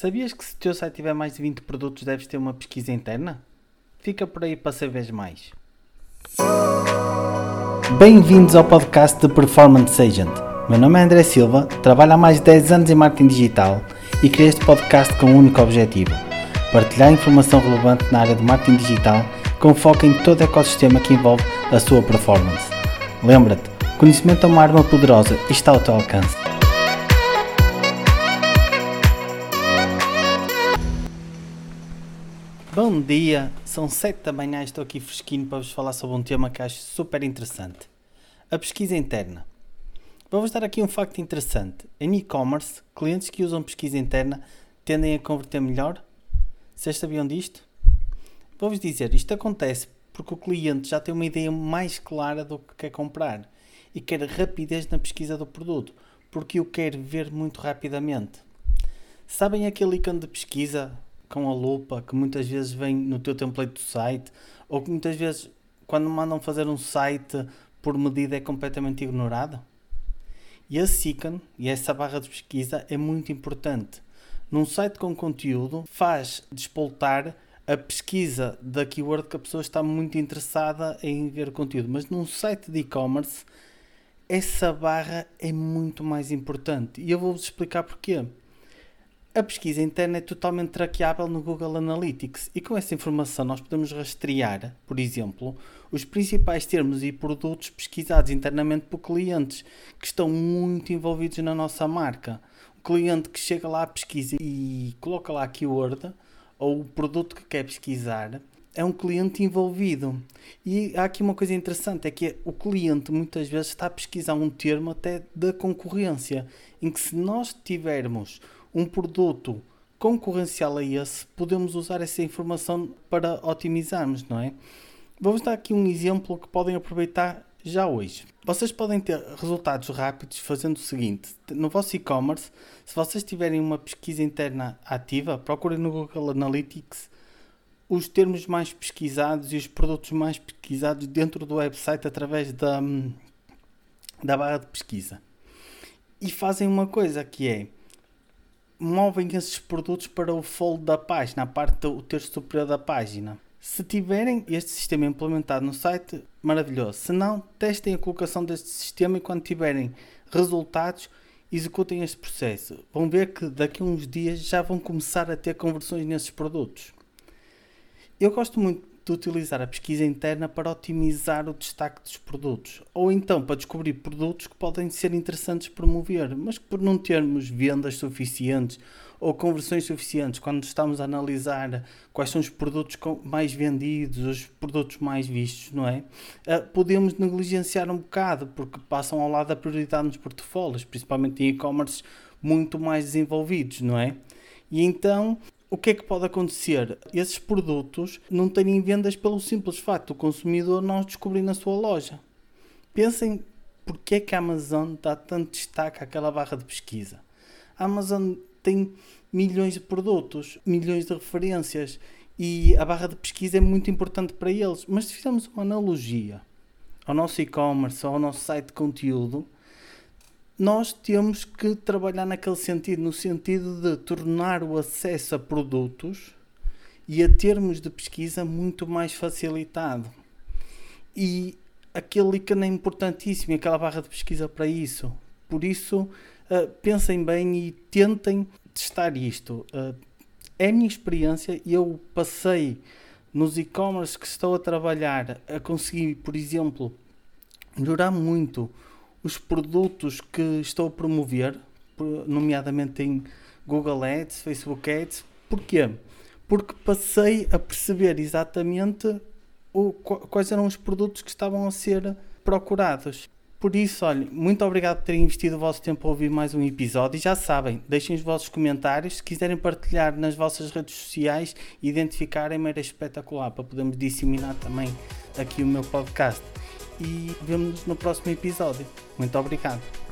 Sabias que se o teu site tiver mais de 20 produtos deves ter uma pesquisa interna? Fica por aí para saberes mais. Bem-vindos ao podcast de Performance Agent. Meu nome é André Silva, trabalho há mais de 10 anos em marketing digital e criei este podcast com um único objetivo: partilhar informação relevante na área de marketing digital com foco em todo o ecossistema que envolve a sua performance. Lembra-te, conhecimento é uma arma poderosa e está ao teu alcance. Bom dia, são 7 da manhã estou aqui fresquinho para vos falar sobre um tema que acho super interessante. A pesquisa interna. Vou-vos dar aqui um facto interessante. Em e-commerce, clientes que usam pesquisa interna tendem a converter melhor? Vocês sabiam disto? Vou-vos dizer, isto acontece porque o cliente já tem uma ideia mais clara do que quer comprar e quer rapidez na pesquisa do produto, porque o quer ver muito rapidamente. Sabem aquele ícone de pesquisa com a lupa que muitas vezes vem no teu template do site ou que muitas vezes quando mandam fazer um site por medida é completamente ignorado? E esse ícone e essa barra de pesquisa é muito importante. Num site com conteúdo faz despoltar a pesquisa da keyword que a pessoa está muito interessada em ver conteúdo, mas num site de e-commerce essa barra é muito mais importante e eu vou-vos explicar porquê. A pesquisa interna é totalmente traqueável no Google Analytics e com essa informação nós podemos rastrear, por exemplo, os principais termos e produtos pesquisados internamente por clientes que estão muito envolvidos na nossa marca. O cliente que chega lá à pesquisa e coloca lá a keyword ou o produto que quer pesquisar é um cliente envolvido. E há aqui uma coisa interessante: é que o cliente muitas vezes está a pesquisar um termo até da concorrência, em que se nós tivermos um produto concorrencial a esse, podemos usar essa informação para otimizarmos, não é? Vou-vos dar aqui um exemplo que podem aproveitar já hoje. Vocês podem ter resultados rápidos fazendo o seguinte: no vosso e-commerce, se vocês tiverem uma pesquisa interna ativa, procurem no Google Analytics os termos mais pesquisados e os produtos mais pesquisados dentro do website através da, da barra de pesquisa. E fazem uma coisa que é movem esses produtos para o fold da página, a parte do terço superior da página. Se tiverem este sistema implementado no site, maravilhoso. Se não, testem a colocação deste sistema e quando tiverem resultados, executem este processo. Vão ver que daqui a uns dias já vão começar a ter conversões nesses produtos. Eu gosto muito de utilizar a pesquisa interna para otimizar o destaque dos produtos, ou então para descobrir produtos que podem ser interessantes promover, mas que por não termos vendas suficientes ou conversões suficientes quando estamos a analisar quais são os produtos mais vendidos, os produtos mais vistos, não é? Uh, podemos negligenciar um bocado porque passam ao lado da prioridade nos portfólios, principalmente em e-commerce muito mais desenvolvidos, não é? E então o que é que pode acontecer? Esses produtos não terem vendas pelo simples facto do consumidor não os descobrir na sua loja. Pensem porque é que a Amazon dá tanto destaque àquela barra de pesquisa. A Amazon tem milhões de produtos, milhões de referências e a barra de pesquisa é muito importante para eles. Mas se fizermos uma analogia ao nosso e-commerce, ao nosso site de conteúdo, nós temos que trabalhar naquele sentido, no sentido de tornar o acesso a produtos e a termos de pesquisa muito mais facilitado. E aquele ícone é importantíssimo, aquela barra de pesquisa para isso. Por isso, uh, pensem bem e tentem testar isto. Uh, é a minha experiência eu passei nos e-commerce que estou a trabalhar a conseguir, por exemplo, melhorar muito os produtos que estou a promover, nomeadamente em Google Ads, Facebook Ads. Porquê? Porque passei a perceber exatamente o, quais eram os produtos que estavam a ser procurados. Por isso, olha, muito obrigado por terem investido o vosso tempo a ouvir mais um episódio. E já sabem, deixem os vossos comentários. Se quiserem partilhar nas vossas redes sociais, identificarem-me era espetacular para podermos disseminar também aqui o meu podcast e vemos-nos no próximo episódio. Muito obrigado.